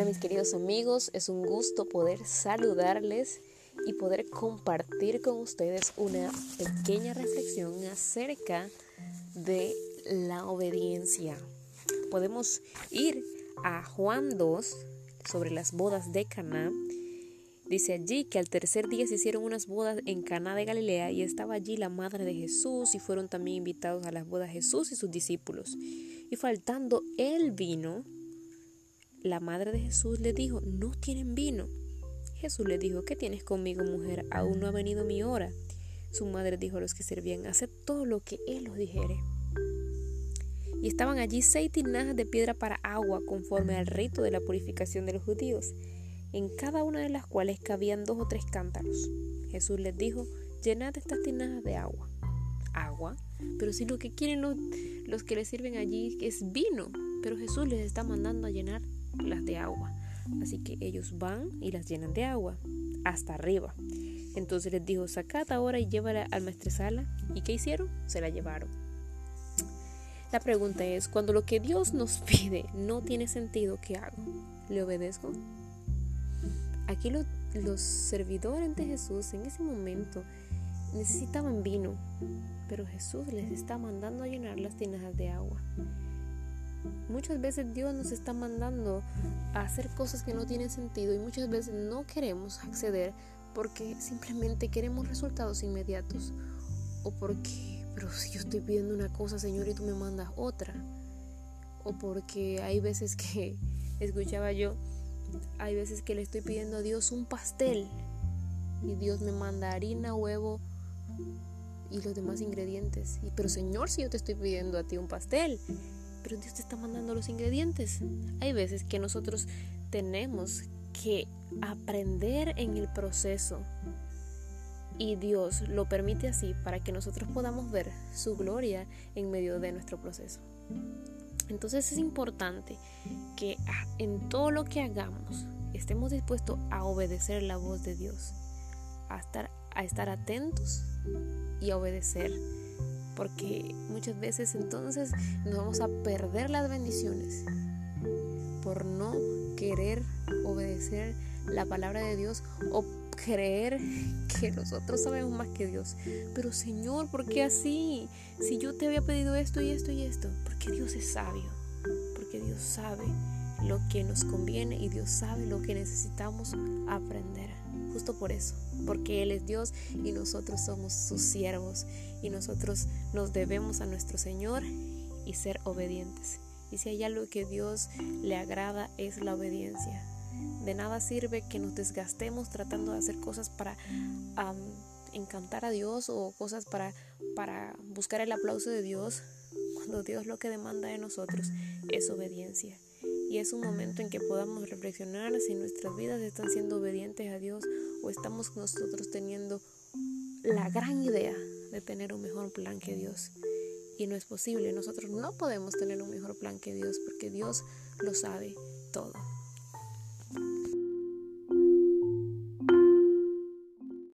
mis queridos amigos, es un gusto poder saludarles y poder compartir con ustedes una pequeña reflexión acerca de la obediencia. Podemos ir a Juan 2 sobre las bodas de Caná. Dice allí que al tercer día se hicieron unas bodas en Caná de Galilea y estaba allí la madre de Jesús y fueron también invitados a las bodas Jesús y sus discípulos. Y faltando el vino, la madre de Jesús le dijo, no tienen vino. Jesús le dijo, ¿qué tienes conmigo, mujer? Aún no ha venido mi hora. Su madre dijo a los que servían, haced todo lo que él os dijere. Y estaban allí seis tinajas de piedra para agua, conforme al rito de la purificación de los judíos, en cada una de las cuales cabían dos o tres cántaros. Jesús les dijo, llenad estas tinajas de agua. Agua, pero si lo que quieren los, los que les sirven allí es vino, pero Jesús les está mandando a llenar las de agua. Así que ellos van y las llenan de agua hasta arriba. Entonces les dijo, sacad ahora y llévala al maestresala. ¿Y qué hicieron? Se la llevaron. La pregunta es, cuando lo que Dios nos pide no tiene sentido, ¿qué hago? ¿Le obedezco? Aquí los, los servidores de Jesús en ese momento necesitaban vino, pero Jesús les está mandando a llenar las tinajas de agua. Muchas veces Dios nos está mandando a hacer cosas que no tienen sentido y muchas veces no queremos acceder porque simplemente queremos resultados inmediatos o porque, pero si yo estoy pidiendo una cosa, Señor, y tú me mandas otra. O porque hay veces que, escuchaba yo, hay veces que le estoy pidiendo a Dios un pastel y Dios me manda harina, huevo y los demás ingredientes. Y, pero Señor, si yo te estoy pidiendo a ti un pastel pero Dios te está mandando los ingredientes. Hay veces que nosotros tenemos que aprender en el proceso y Dios lo permite así para que nosotros podamos ver su gloria en medio de nuestro proceso. Entonces es importante que en todo lo que hagamos estemos dispuestos a obedecer la voz de Dios, a estar, a estar atentos y a obedecer porque muchas veces entonces nos vamos a perder las bendiciones por no querer obedecer la palabra de Dios o creer que nosotros sabemos más que Dios. Pero Señor, ¿por qué así? Si yo te había pedido esto y esto y esto, porque Dios es sabio, porque Dios sabe lo que nos conviene y Dios sabe lo que necesitamos aprender. Justo por eso, porque Él es Dios y nosotros somos sus siervos y nosotros nos debemos a nuestro Señor y ser obedientes. Y si hay algo que Dios le agrada es la obediencia. De nada sirve que nos desgastemos tratando de hacer cosas para encantar a Dios o cosas para, para buscar el aplauso de Dios, cuando Dios lo que demanda de nosotros es obediencia y es un momento en que podamos reflexionar si nuestras vidas están siendo obedientes a Dios o estamos nosotros teniendo la gran idea de tener un mejor plan que Dios. Y no es posible, nosotros no podemos tener un mejor plan que Dios porque Dios lo sabe todo.